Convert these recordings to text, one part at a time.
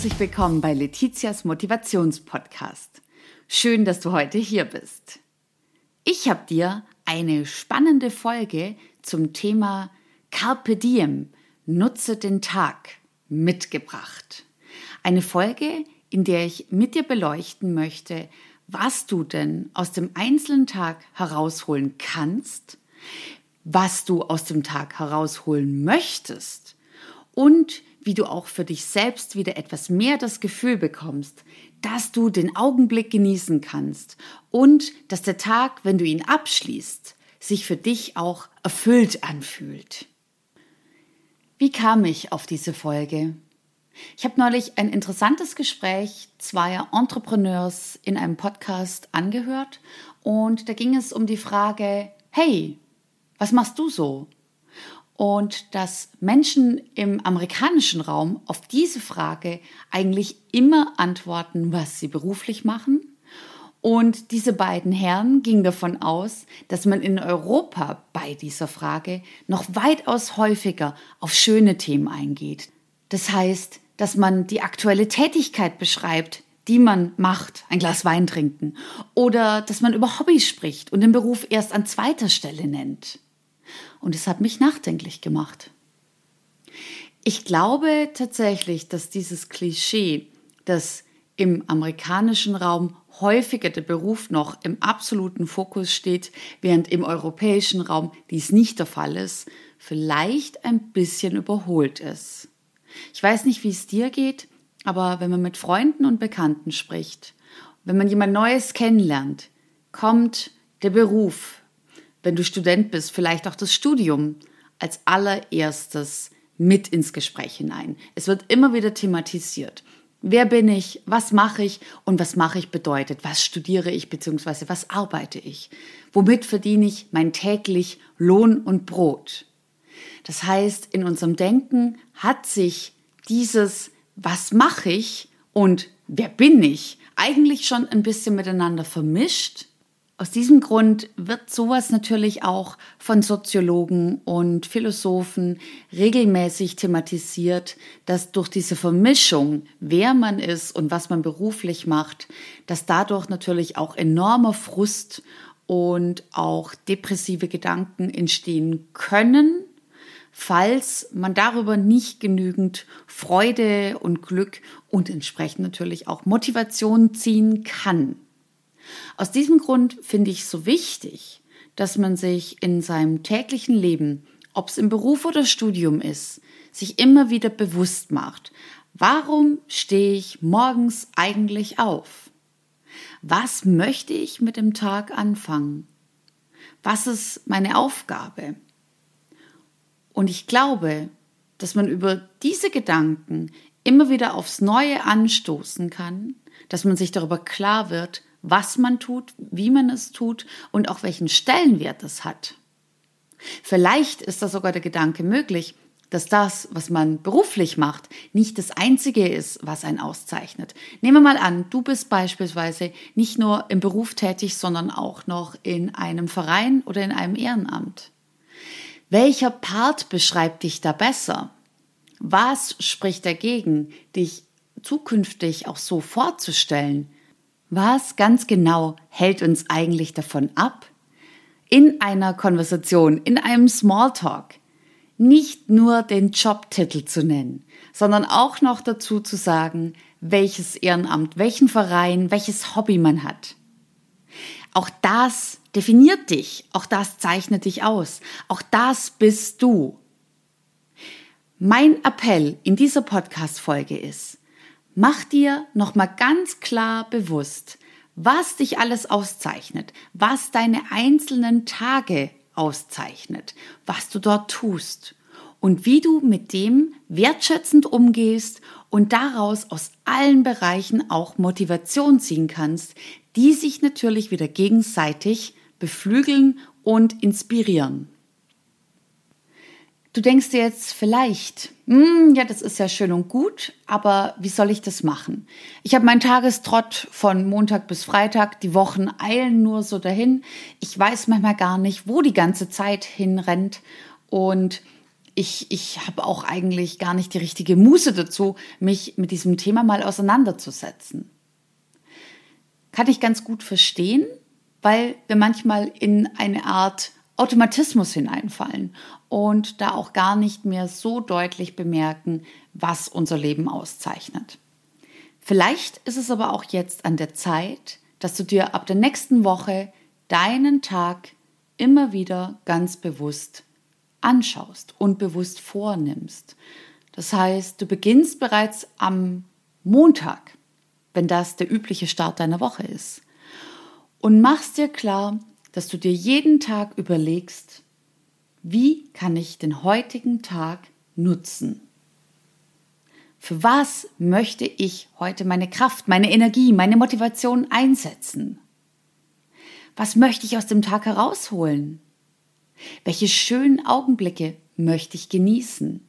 herzlich willkommen bei Letizias Motivationspodcast. Schön, dass du heute hier bist. Ich habe dir eine spannende Folge zum Thema Carpe Diem, nutze den Tag, mitgebracht. Eine Folge, in der ich mit dir beleuchten möchte, was du denn aus dem einzelnen Tag herausholen kannst, was du aus dem Tag herausholen möchtest und wie du auch für dich selbst wieder etwas mehr das Gefühl bekommst, dass du den Augenblick genießen kannst und dass der Tag, wenn du ihn abschließt, sich für dich auch erfüllt anfühlt. Wie kam ich auf diese Folge? Ich habe neulich ein interessantes Gespräch zweier Entrepreneurs in einem Podcast angehört und da ging es um die Frage, hey, was machst du so? Und dass Menschen im amerikanischen Raum auf diese Frage eigentlich immer antworten, was sie beruflich machen. Und diese beiden Herren gingen davon aus, dass man in Europa bei dieser Frage noch weitaus häufiger auf schöne Themen eingeht. Das heißt, dass man die aktuelle Tätigkeit beschreibt, die man macht, ein Glas Wein trinken, oder dass man über Hobbys spricht und den Beruf erst an zweiter Stelle nennt. Und es hat mich nachdenklich gemacht. Ich glaube tatsächlich, dass dieses Klischee, dass im amerikanischen Raum häufiger der Beruf noch im absoluten Fokus steht, während im europäischen Raum dies nicht der Fall ist, vielleicht ein bisschen überholt ist. Ich weiß nicht, wie es dir geht, aber wenn man mit Freunden und Bekannten spricht, wenn man jemand Neues kennenlernt, kommt der Beruf wenn du Student bist, vielleicht auch das Studium als allererstes mit ins Gespräch hinein. Es wird immer wieder thematisiert. Wer bin ich? Was mache ich? Und was mache ich bedeutet? Was studiere ich bzw. was arbeite ich? Womit verdiene ich mein täglich Lohn und Brot? Das heißt, in unserem Denken hat sich dieses Was mache ich und wer bin ich eigentlich schon ein bisschen miteinander vermischt aus diesem Grund wird sowas natürlich auch von Soziologen und Philosophen regelmäßig thematisiert, dass durch diese Vermischung, wer man ist und was man beruflich macht, dass dadurch natürlich auch enormer Frust und auch depressive Gedanken entstehen können, falls man darüber nicht genügend Freude und Glück und entsprechend natürlich auch Motivation ziehen kann. Aus diesem Grund finde ich es so wichtig, dass man sich in seinem täglichen Leben, ob es im Beruf oder Studium ist, sich immer wieder bewusst macht, warum stehe ich morgens eigentlich auf? Was möchte ich mit dem Tag anfangen? Was ist meine Aufgabe? Und ich glaube, dass man über diese Gedanken immer wieder aufs Neue anstoßen kann, dass man sich darüber klar wird, was man tut, wie man es tut und auch welchen Stellenwert es hat. Vielleicht ist da sogar der Gedanke möglich, dass das, was man beruflich macht, nicht das Einzige ist, was einen auszeichnet. Nehmen wir mal an, du bist beispielsweise nicht nur im Beruf tätig, sondern auch noch in einem Verein oder in einem Ehrenamt. Welcher Part beschreibt dich da besser? Was spricht dagegen, dich zukünftig auch so vorzustellen? Was ganz genau hält uns eigentlich davon ab, in einer Konversation, in einem Smalltalk, nicht nur den Jobtitel zu nennen, sondern auch noch dazu zu sagen, welches Ehrenamt, welchen Verein, welches Hobby man hat. Auch das definiert dich, auch das zeichnet dich aus, auch das bist du. Mein Appell in dieser Podcast-Folge ist, Mach dir nochmal ganz klar bewusst, was dich alles auszeichnet, was deine einzelnen Tage auszeichnet, was du dort tust und wie du mit dem wertschätzend umgehst und daraus aus allen Bereichen auch Motivation ziehen kannst, die sich natürlich wieder gegenseitig beflügeln und inspirieren. Du denkst dir jetzt vielleicht, ja, das ist ja schön und gut, aber wie soll ich das machen? Ich habe meinen Tagestrott von Montag bis Freitag, die Wochen eilen nur so dahin. Ich weiß manchmal gar nicht, wo die ganze Zeit hinrennt und ich, ich habe auch eigentlich gar nicht die richtige Muße dazu, mich mit diesem Thema mal auseinanderzusetzen. Kann ich ganz gut verstehen, weil wir manchmal in eine Art Automatismus hineinfallen und da auch gar nicht mehr so deutlich bemerken, was unser Leben auszeichnet. Vielleicht ist es aber auch jetzt an der Zeit, dass du dir ab der nächsten Woche deinen Tag immer wieder ganz bewusst anschaust und bewusst vornimmst. Das heißt, du beginnst bereits am Montag, wenn das der übliche Start deiner Woche ist, und machst dir klar, dass du dir jeden Tag überlegst, wie kann ich den heutigen Tag nutzen? Für was möchte ich heute meine Kraft, meine Energie, meine Motivation einsetzen? Was möchte ich aus dem Tag herausholen? Welche schönen Augenblicke möchte ich genießen?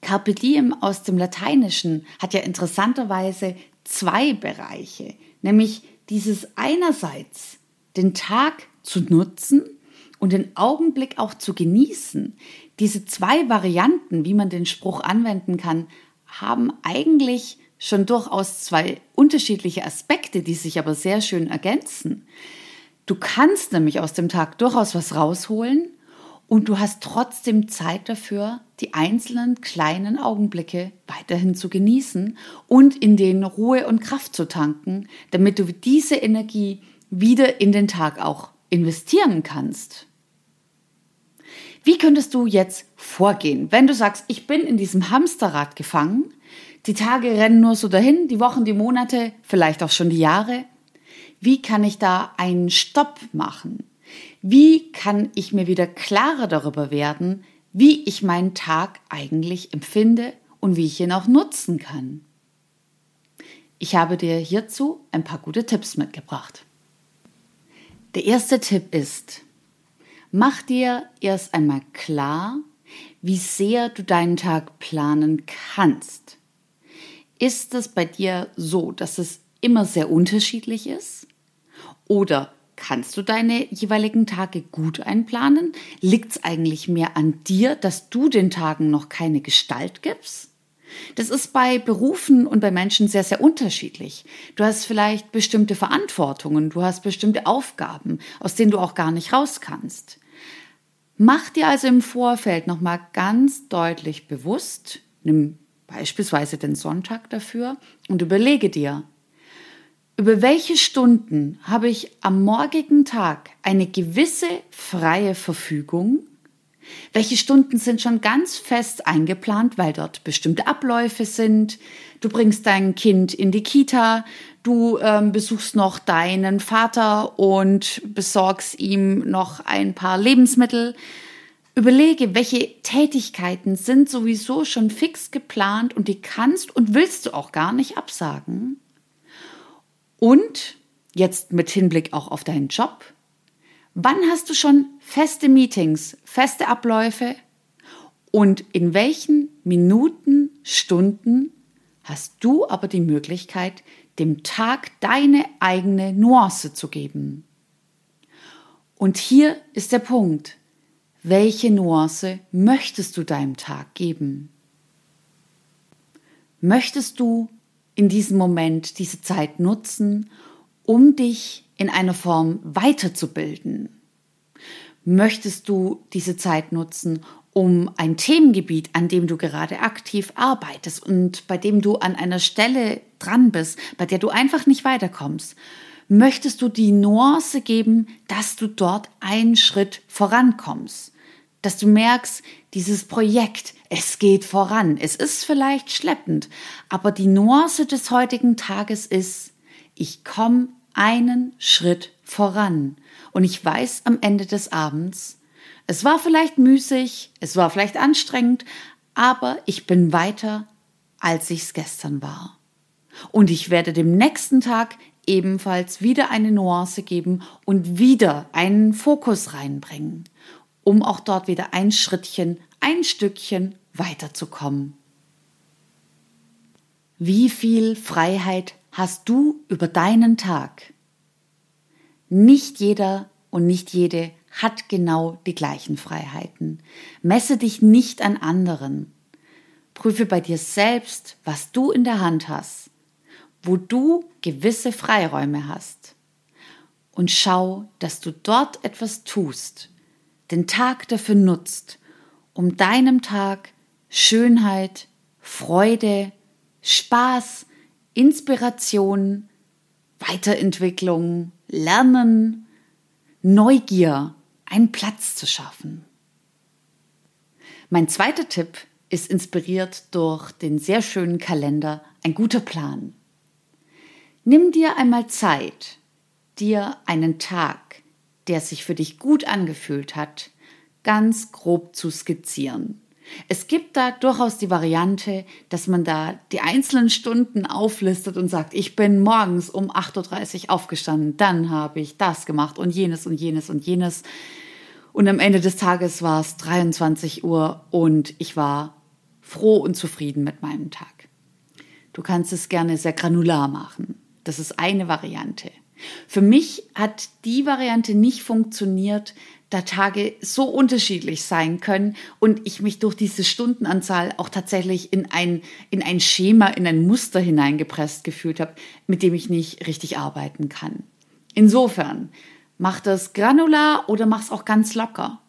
Carpe diem aus dem Lateinischen hat ja interessanterweise zwei Bereiche, nämlich dieses einerseits den Tag zu nutzen und den Augenblick auch zu genießen. Diese zwei Varianten, wie man den Spruch anwenden kann, haben eigentlich schon durchaus zwei unterschiedliche Aspekte, die sich aber sehr schön ergänzen. Du kannst nämlich aus dem Tag durchaus was rausholen und du hast trotzdem Zeit dafür, die einzelnen kleinen Augenblicke weiterhin zu genießen und in denen Ruhe und Kraft zu tanken, damit du diese Energie wieder in den Tag auch investieren kannst. Wie könntest du jetzt vorgehen, wenn du sagst, ich bin in diesem Hamsterrad gefangen, die Tage rennen nur so dahin, die Wochen, die Monate, vielleicht auch schon die Jahre. Wie kann ich da einen Stopp machen? Wie kann ich mir wieder klarer darüber werden, wie ich meinen Tag eigentlich empfinde und wie ich ihn auch nutzen kann? Ich habe dir hierzu ein paar gute Tipps mitgebracht. Der erste Tipp ist, mach dir erst einmal klar, wie sehr du deinen Tag planen kannst. Ist es bei dir so, dass es immer sehr unterschiedlich ist? Oder kannst du deine jeweiligen Tage gut einplanen? Liegt es eigentlich mehr an dir, dass du den Tagen noch keine Gestalt gibst? Das ist bei Berufen und bei Menschen sehr, sehr unterschiedlich. Du hast vielleicht bestimmte Verantwortungen, du hast bestimmte Aufgaben, aus denen du auch gar nicht raus kannst. Mach dir also im Vorfeld nochmal ganz deutlich bewusst, nimm beispielsweise den Sonntag dafür und überlege dir, über welche Stunden habe ich am morgigen Tag eine gewisse freie Verfügung? Welche Stunden sind schon ganz fest eingeplant, weil dort bestimmte Abläufe sind? Du bringst dein Kind in die Kita, du ähm, besuchst noch deinen Vater und besorgst ihm noch ein paar Lebensmittel. Überlege, welche Tätigkeiten sind sowieso schon fix geplant und die kannst und willst du auch gar nicht absagen. Und jetzt mit Hinblick auch auf deinen Job. Wann hast du schon feste Meetings, feste Abläufe? Und in welchen Minuten, Stunden hast du aber die Möglichkeit, dem Tag deine eigene Nuance zu geben? Und hier ist der Punkt. Welche Nuance möchtest du deinem Tag geben? Möchtest du in diesem Moment diese Zeit nutzen, um dich in einer Form weiterzubilden? Möchtest du diese Zeit nutzen, um ein Themengebiet, an dem du gerade aktiv arbeitest und bei dem du an einer Stelle dran bist, bei der du einfach nicht weiterkommst? Möchtest du die Nuance geben, dass du dort einen Schritt vorankommst? dass du merkst, dieses Projekt, es geht voran. Es ist vielleicht schleppend, aber die Nuance des heutigen Tages ist, ich komme einen Schritt voran. Und ich weiß am Ende des Abends, es war vielleicht müßig, es war vielleicht anstrengend, aber ich bin weiter, als ich es gestern war. Und ich werde dem nächsten Tag ebenfalls wieder eine Nuance geben und wieder einen Fokus reinbringen um auch dort wieder ein Schrittchen, ein Stückchen weiterzukommen. Wie viel Freiheit hast du über deinen Tag? Nicht jeder und nicht jede hat genau die gleichen Freiheiten. Messe dich nicht an anderen. Prüfe bei dir selbst, was du in der Hand hast, wo du gewisse Freiräume hast. Und schau, dass du dort etwas tust, den Tag dafür nutzt, um deinem Tag Schönheit, Freude, Spaß, Inspiration, Weiterentwicklung, Lernen, Neugier einen Platz zu schaffen. Mein zweiter Tipp ist inspiriert durch den sehr schönen Kalender Ein guter Plan. Nimm dir einmal Zeit, dir einen Tag, der sich für dich gut angefühlt hat, ganz grob zu skizzieren. Es gibt da durchaus die Variante, dass man da die einzelnen Stunden auflistet und sagt, ich bin morgens um 8.30 Uhr aufgestanden, dann habe ich das gemacht und jenes und jenes und jenes. Und am Ende des Tages war es 23 Uhr und ich war froh und zufrieden mit meinem Tag. Du kannst es gerne sehr granular machen. Das ist eine Variante. Für mich hat die Variante nicht funktioniert, da Tage so unterschiedlich sein können und ich mich durch diese Stundenanzahl auch tatsächlich in ein, in ein Schema, in ein Muster hineingepresst gefühlt habe, mit dem ich nicht richtig arbeiten kann. Insofern, mach das granular oder mach es auch ganz locker.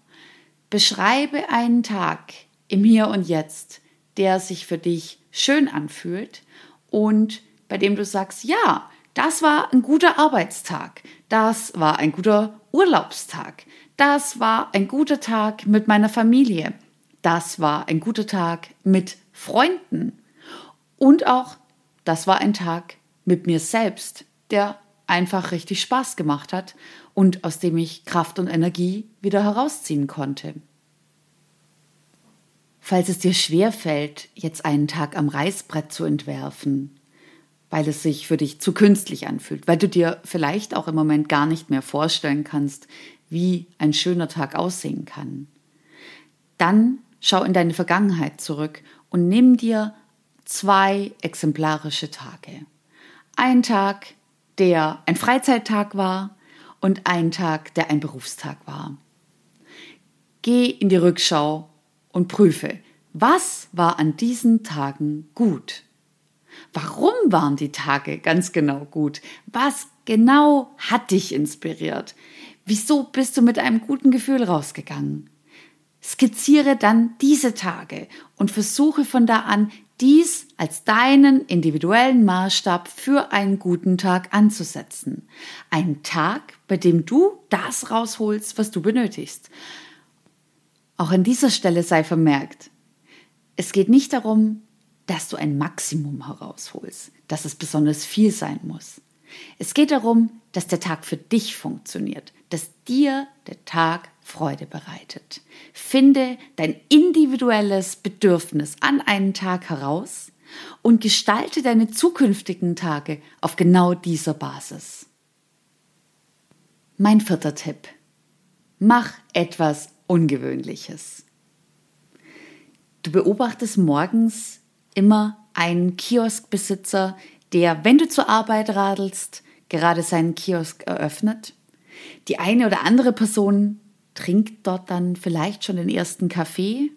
Beschreibe einen Tag im Hier und Jetzt, der sich für dich schön anfühlt und bei dem du sagst, ja, das war ein guter Arbeitstag, das war ein guter Urlaubstag, das war ein guter Tag mit meiner Familie. Das war ein guter Tag mit Freunden. Und auch, das war ein Tag mit mir selbst, der einfach richtig Spaß gemacht hat und aus dem ich Kraft und Energie wieder herausziehen konnte. Falls es dir schwer fällt, jetzt einen Tag am Reißbrett zu entwerfen, weil es sich für dich zu künstlich anfühlt, weil du dir vielleicht auch im Moment gar nicht mehr vorstellen kannst, wie ein schöner Tag aussehen kann. Dann schau in deine Vergangenheit zurück und nimm dir zwei exemplarische Tage. Ein Tag, der ein Freizeittag war und ein Tag, der ein Berufstag war. Geh in die Rückschau und prüfe, was war an diesen Tagen gut? Warum waren die Tage ganz genau gut? Was genau hat dich inspiriert? Wieso bist du mit einem guten Gefühl rausgegangen? Skizziere dann diese Tage und versuche von da an, dies als deinen individuellen Maßstab für einen guten Tag anzusetzen. Ein Tag, bei dem du das rausholst, was du benötigst. Auch an dieser Stelle sei vermerkt, es geht nicht darum, dass du ein Maximum herausholst, dass es besonders viel sein muss. Es geht darum, dass der Tag für dich funktioniert, dass dir der Tag Freude bereitet. Finde dein individuelles Bedürfnis an einen Tag heraus und gestalte deine zukünftigen Tage auf genau dieser Basis. Mein vierter Tipp. Mach etwas Ungewöhnliches. Du beobachtest morgens immer einen Kioskbesitzer, der, wenn du zur Arbeit radelst, gerade seinen Kiosk eröffnet. Die eine oder andere Person trinkt dort dann vielleicht schon den ersten Kaffee.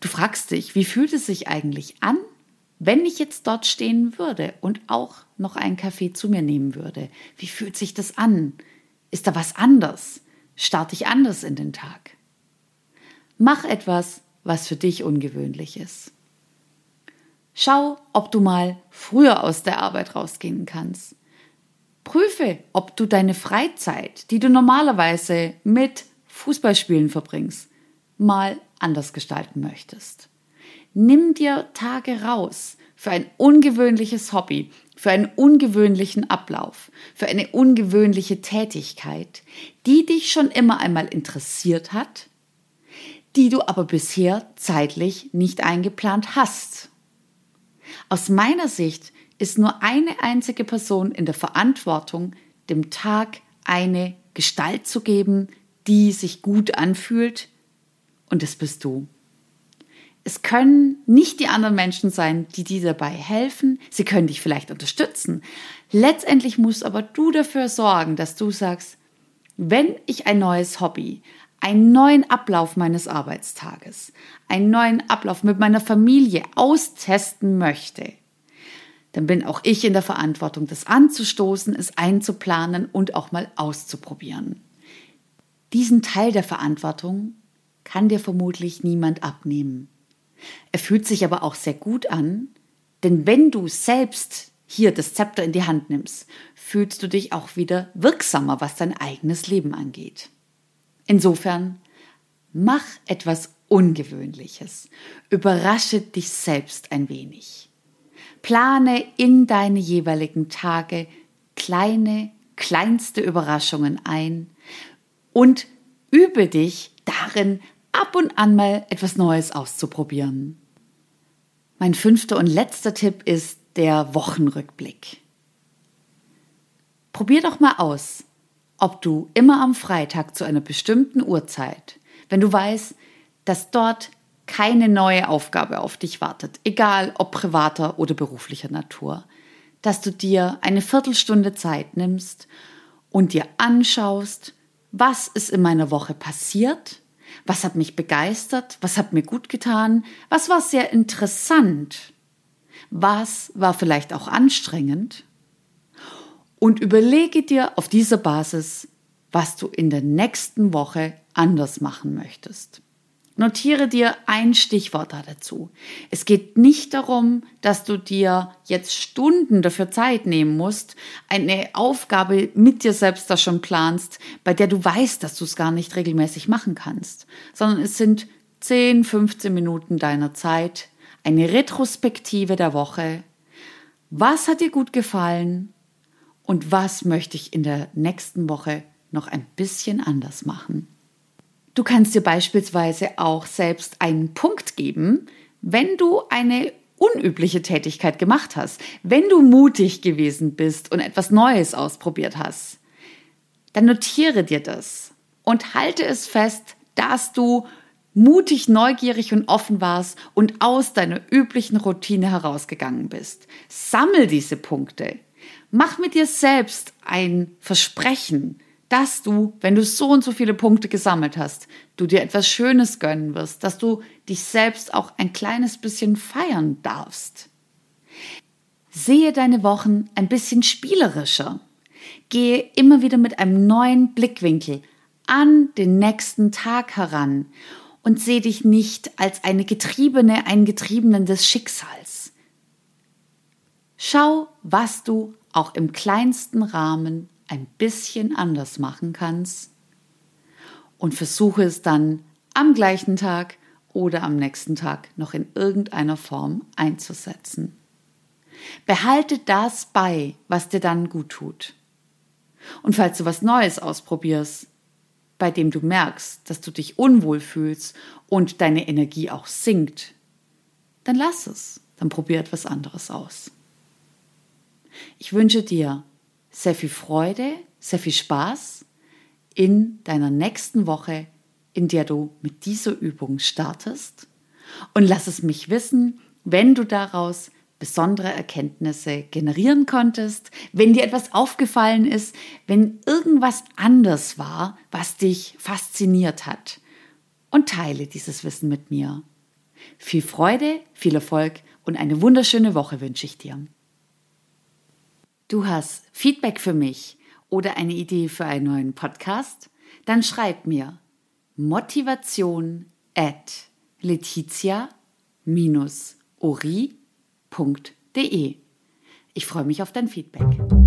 Du fragst dich, wie fühlt es sich eigentlich an, wenn ich jetzt dort stehen würde und auch noch einen Kaffee zu mir nehmen würde? Wie fühlt sich das an? Ist da was anders? Starte ich anders in den Tag? Mach etwas, was für dich ungewöhnlich ist. Schau, ob du mal früher aus der Arbeit rausgehen kannst. Prüfe, ob du deine Freizeit, die du normalerweise mit Fußballspielen verbringst, mal anders gestalten möchtest. Nimm dir Tage raus für ein ungewöhnliches Hobby, für einen ungewöhnlichen Ablauf, für eine ungewöhnliche Tätigkeit, die dich schon immer einmal interessiert hat, die du aber bisher zeitlich nicht eingeplant hast. Aus meiner Sicht ist nur eine einzige Person in der Verantwortung, dem Tag eine Gestalt zu geben, die sich gut anfühlt, und das bist du. Es können nicht die anderen Menschen sein, die dir dabei helfen. Sie können dich vielleicht unterstützen. Letztendlich musst aber du dafür sorgen, dass du sagst, Wenn ich ein neues Hobby, einen neuen Ablauf meines Arbeitstages, einen neuen Ablauf mit meiner Familie austesten möchte, dann bin auch ich in der Verantwortung, das anzustoßen, es einzuplanen und auch mal auszuprobieren. Diesen Teil der Verantwortung kann dir vermutlich niemand abnehmen. Er fühlt sich aber auch sehr gut an, denn wenn du selbst hier das Zepter in die Hand nimmst, fühlst du dich auch wieder wirksamer, was dein eigenes Leben angeht. Insofern, mach etwas Ungewöhnliches. Überrasche dich selbst ein wenig. Plane in deine jeweiligen Tage kleine, kleinste Überraschungen ein und übe dich darin, ab und an mal etwas Neues auszuprobieren. Mein fünfter und letzter Tipp ist der Wochenrückblick. Probier doch mal aus, ob du immer am Freitag zu einer bestimmten Uhrzeit, wenn du weißt, dass dort keine neue Aufgabe auf dich wartet, egal ob privater oder beruflicher Natur, dass du dir eine Viertelstunde Zeit nimmst und dir anschaust, was ist in meiner Woche passiert, was hat mich begeistert, was hat mir gut getan, was war sehr interessant, was war vielleicht auch anstrengend und überlege dir auf dieser Basis, was du in der nächsten Woche anders machen möchtest. Notiere dir ein Stichwort dazu. Es geht nicht darum, dass du dir jetzt Stunden dafür Zeit nehmen musst, eine Aufgabe mit dir selbst da schon planst, bei der du weißt, dass du es gar nicht regelmäßig machen kannst, sondern es sind 10, 15 Minuten deiner Zeit, eine Retrospektive der Woche. Was hat dir gut gefallen und was möchte ich in der nächsten Woche noch ein bisschen anders machen? Du kannst dir beispielsweise auch selbst einen Punkt geben, wenn du eine unübliche Tätigkeit gemacht hast, wenn du mutig gewesen bist und etwas Neues ausprobiert hast. Dann notiere dir das und halte es fest, dass du mutig, neugierig und offen warst und aus deiner üblichen Routine herausgegangen bist. Sammel diese Punkte. Mach mit dir selbst ein Versprechen, dass du, wenn du so und so viele Punkte gesammelt hast, du dir etwas Schönes gönnen wirst, dass du dich selbst auch ein kleines bisschen feiern darfst. Sehe deine Wochen ein bisschen spielerischer. Gehe immer wieder mit einem neuen Blickwinkel an den nächsten Tag heran und sehe dich nicht als eine Getriebene, einen Getriebenen des Schicksals. Schau, was du auch im kleinsten Rahmen ein bisschen anders machen kannst und versuche es dann am gleichen Tag oder am nächsten Tag noch in irgendeiner Form einzusetzen. Behalte das bei, was dir dann gut tut. Und falls du was Neues ausprobierst, bei dem du merkst, dass du dich unwohl fühlst und deine Energie auch sinkt, dann lass es, dann probier etwas anderes aus. Ich wünsche dir sehr viel Freude, sehr viel Spaß in deiner nächsten Woche, in der du mit dieser Übung startest. Und lass es mich wissen, wenn du daraus besondere Erkenntnisse generieren konntest, wenn dir etwas aufgefallen ist, wenn irgendwas anders war, was dich fasziniert hat. Und teile dieses Wissen mit mir. Viel Freude, viel Erfolg und eine wunderschöne Woche wünsche ich dir. Du hast Feedback für mich oder eine Idee für einen neuen Podcast? Dann schreib mir motivation at letizia-ori.de. Ich freue mich auf dein Feedback.